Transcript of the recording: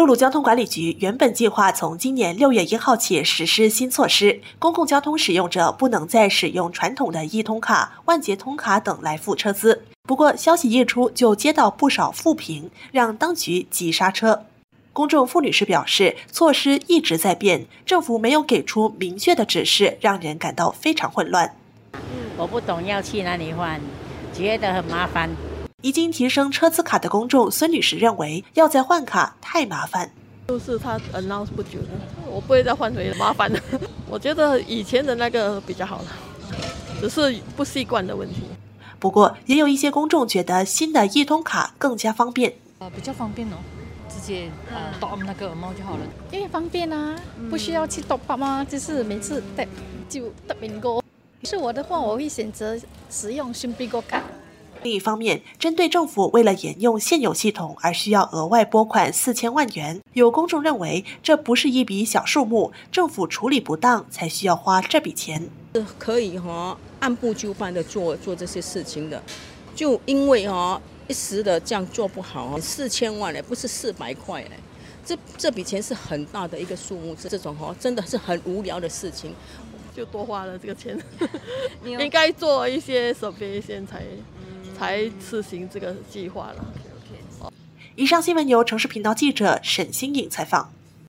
陆路交通管理局原本计划从今年六月一号起实施新措施，公共交通使用者不能再使用传统的一通卡、万捷通卡等来付车资。不过，消息一出就接到不少负评，让当局急刹车。公众妇女士表示，措施一直在变，政府没有给出明确的指示，让人感到非常混乱。我不懂要去哪里换，觉得很麻烦。已经提升车资卡的公众孙女士认为，要再换卡太麻烦。就是他 announce 不久的，我不会再换回麻烦了。我觉得以前的那个比较好了，只是不习惯的问题。不过，也有一些公众觉得新的易通卡更加方便。呃，比较方便哦，直接呃 top 那个猫就好了。因为方便啊，不需要去 top 吗？就是每次带就特别高。是我的话，我会选择使用新 b i g 卡。另一方面，针对政府为了沿用现有系统而需要额外拨款四千万元，有公众认为这不是一笔小数目，政府处理不当才需要花这笔钱。可以哈按部就班的做做这些事情的，就因为哈一时的这样做不好，四千万嘞不是四百块嘞，这这笔钱是很大的一个数目，这种哦真的是很无聊的事情，就多花了这个钱，应该做一些准备先才。才实行这个计划了。以上新闻由城市频道记者沈新颖采访。